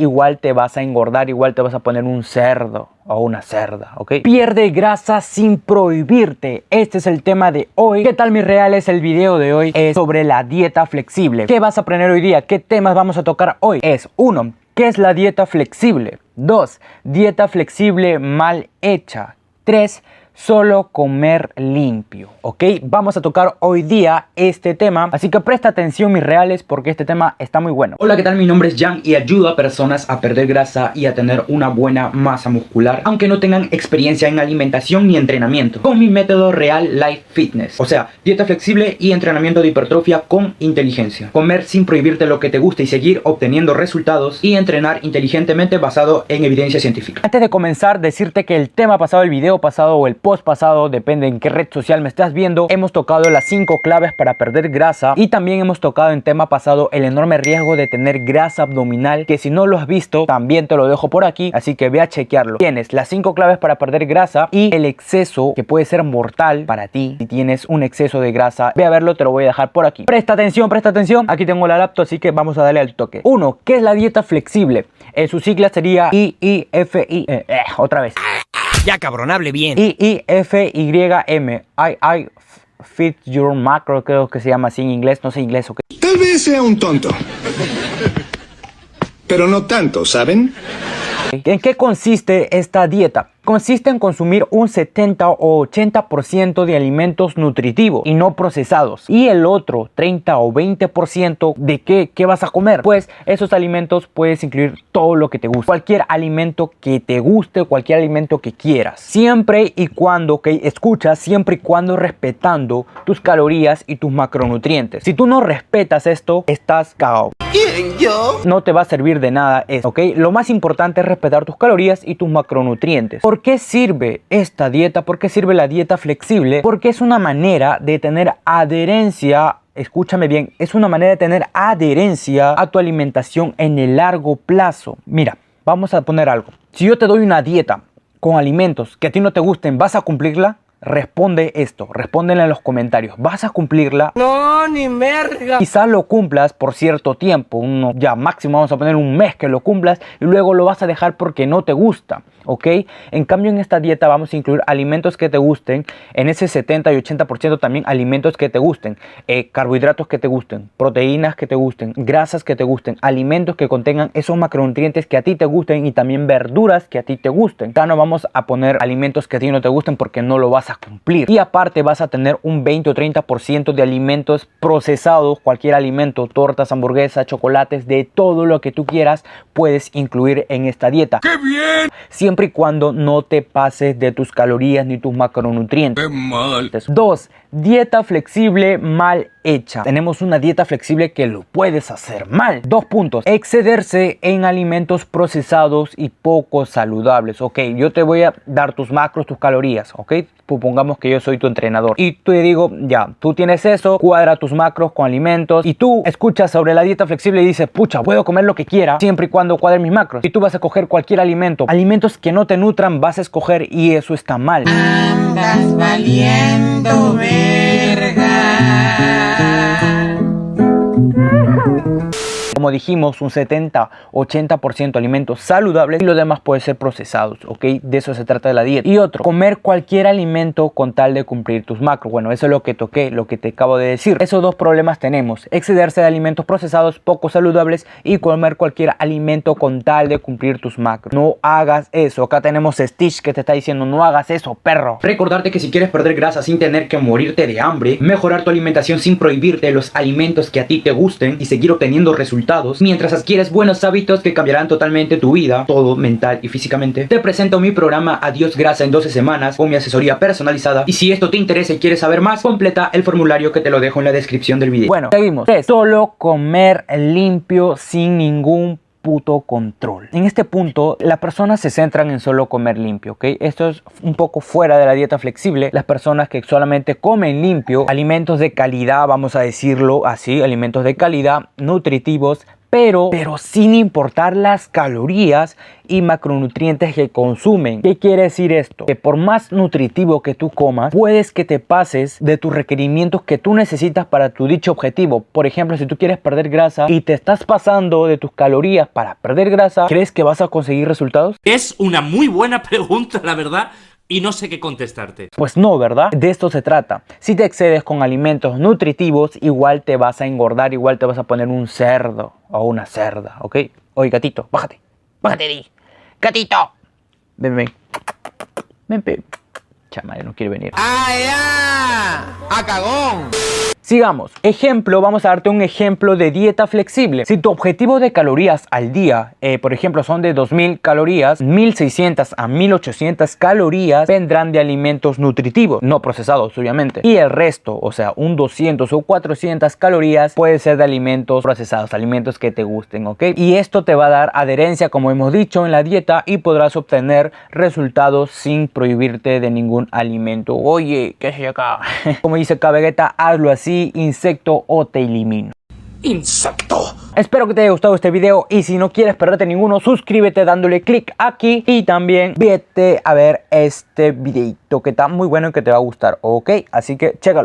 igual te vas a engordar, igual te vas a poner un cerdo o una cerda, ¿ok? Pierde grasa sin prohibirte. Este es el tema de hoy. ¿Qué tal mis reales? El video de hoy es sobre la dieta flexible. ¿Qué vas a aprender hoy día? ¿Qué temas vamos a tocar hoy? Es uno, ¿qué es la dieta flexible? 2. Dieta flexible mal hecha. 3 solo comer limpio, ¿ok? Vamos a tocar hoy día este tema, así que presta atención mis reales porque este tema está muy bueno. Hola, ¿qué tal? Mi nombre es Jan y ayudo a personas a perder grasa y a tener una buena masa muscular, aunque no tengan experiencia en alimentación ni entrenamiento, con mi método Real Life Fitness, o sea, dieta flexible y entrenamiento de hipertrofia con inteligencia. Comer sin prohibirte lo que te gusta y seguir obteniendo resultados y entrenar inteligentemente basado en evidencia científica. Antes de comenzar, decirte que el tema pasado, el video pasado o el pasado, depende en qué red social me estás viendo, hemos tocado las 5 claves para perder grasa y también hemos tocado en tema pasado el enorme riesgo de tener grasa abdominal que si no lo has visto también te lo dejo por aquí, así que ve a chequearlo. Tienes las 5 claves para perder grasa y el exceso que puede ser mortal para ti si tienes un exceso de grasa. Ve a verlo, te lo voy a dejar por aquí. Presta atención, presta atención. Aquí tengo la laptop, así que vamos a darle al toque. Uno, ¿qué es la dieta flexible? En su sigla sería IIFI. Eh, eh, otra vez. Ya cabrón, hable bien. I, I, F, Y, M. I, I, fit your macro, creo que se llama así en inglés. No sé inglés o qué. Tal vez sea un tonto. Pero no tanto, ¿saben? ¿En qué consiste esta dieta? consiste en consumir un 70 o 80% de alimentos nutritivos y no procesados. Y el otro 30 o 20% de qué, qué vas a comer. Pues esos alimentos puedes incluir todo lo que te guste. Cualquier alimento que te guste, cualquier alimento que quieras. Siempre y cuando, que escuchas, siempre y cuando respetando tus calorías y tus macronutrientes. Si tú no respetas esto, estás cagado. ¿Quién, yo? No te va a servir de nada eso, ¿ok? Lo más importante es respetar tus calorías y tus macronutrientes. ¿Por qué sirve esta dieta? ¿Por qué sirve la dieta flexible? Porque es una manera de tener adherencia escúchame bien, es una manera de tener adherencia a tu alimentación en el largo plazo. Mira, vamos a poner algo. Si yo te doy una dieta con alimentos que a ti no te gusten, ¿vas a cumplirla? Responde esto, respóndele en los comentarios. ¿Vas a cumplirla? No, ni merga. Quizás lo cumplas por cierto tiempo, uno, ya máximo vamos a poner un mes que lo cumplas y luego lo vas a dejar porque no te gusta, ¿ok? En cambio en esta dieta vamos a incluir alimentos que te gusten, en ese 70 y 80% también alimentos que te gusten, eh, carbohidratos que te gusten, proteínas que te gusten, grasas que te gusten, alimentos que contengan esos macronutrientes que a ti te gusten y también verduras que a ti te gusten. Ya no vamos a poner alimentos que a ti no te gusten porque no lo vas a cumplir. Y aparte vas a tener un 20 o 30% de alimentos procesados, cualquier alimento, tortas, hamburguesas, chocolates, de todo lo que tú quieras, puedes incluir en esta dieta. ¡Qué bien! Siempre y cuando no te pases de tus calorías ni tus macronutrientes. ¡Qué mal! 2. Dieta flexible mal hecha. Tenemos una dieta flexible que lo puedes hacer mal. Dos puntos. Excederse en alimentos procesados y poco saludables. Ok, yo te voy a dar tus macros, tus calorías. Ok, supongamos que yo soy tu entrenador y te digo, ya, tú tienes eso, cuadra tus macros con alimentos y tú escuchas sobre la dieta flexible y dices, pucha, puedo comer lo que quiera siempre y cuando cuadre mis macros. Y tú vas a coger cualquier alimento, alimentos que no te nutran, vas a escoger y eso está mal. Andas valiendo verga. Dijimos, un 70-80% alimentos saludables y lo demás puede ser procesados, ¿ok? De eso se trata la dieta. Y otro, comer cualquier alimento con tal de cumplir tus macros. Bueno, eso es lo que toqué, lo que te acabo de decir. Esos dos problemas tenemos, excederse de alimentos procesados poco saludables y comer cualquier alimento con tal de cumplir tus macros. No hagas eso. Acá tenemos Stitch que te está diciendo, no hagas eso, perro. Recordarte que si quieres perder grasa sin tener que morirte de hambre, mejorar tu alimentación sin prohibirte los alimentos que a ti te gusten y seguir obteniendo resultados mientras adquieres buenos hábitos que cambiarán totalmente tu vida, todo mental y físicamente. Te presento mi programa Adiós Grasa en 12 semanas con mi asesoría personalizada y si esto te interesa y quieres saber más, completa el formulario que te lo dejo en la descripción del video. Bueno, seguimos. Solo comer limpio sin ningún puto control. En este punto, las personas se centran en solo comer limpio, ¿ok? Esto es un poco fuera de la dieta flexible. Las personas que solamente comen limpio, alimentos de calidad, vamos a decirlo así, alimentos de calidad, nutritivos, pero, pero sin importar las calorías y macronutrientes que consumen. ¿Qué quiere decir esto? Que por más nutritivo que tú comas, puedes que te pases de tus requerimientos que tú necesitas para tu dicho objetivo. Por ejemplo, si tú quieres perder grasa y te estás pasando de tus calorías para perder grasa, ¿crees que vas a conseguir resultados? Es una muy buena pregunta, la verdad, y no sé qué contestarte. Pues no, ¿verdad? De esto se trata. Si te excedes con alimentos nutritivos, igual te vas a engordar, igual te vas a poner un cerdo o una cerda, ¿ok? Oye, gatito, bájate. Bájate de ahí. Gatito. Ven, ven. Ven, ven. Chama, no quiere venir. ¡Ah, ya! ¡A cagón! Sigamos. Ejemplo, vamos a darte un ejemplo de dieta flexible. Si tu objetivo de calorías al día, eh, por ejemplo, son de 2000 calorías, 1600 a 1800 calorías vendrán de alimentos nutritivos, no procesados, obviamente. Y el resto, o sea, un 200 o 400 calorías, puede ser de alimentos procesados, alimentos que te gusten, ¿ok? Y esto te va a dar adherencia, como hemos dicho, en la dieta y podrás obtener resultados sin prohibirte de ningún alimento. Oye, ¿qué es acá? como dice Cabegeta, hazlo así insecto o te elimino. ¡Insecto! Espero que te haya gustado este video y si no quieres perderte ninguno, suscríbete dándole clic aquí y también vete a ver este videito que está muy bueno y que te va a gustar, ¿ok? Así que chécalo.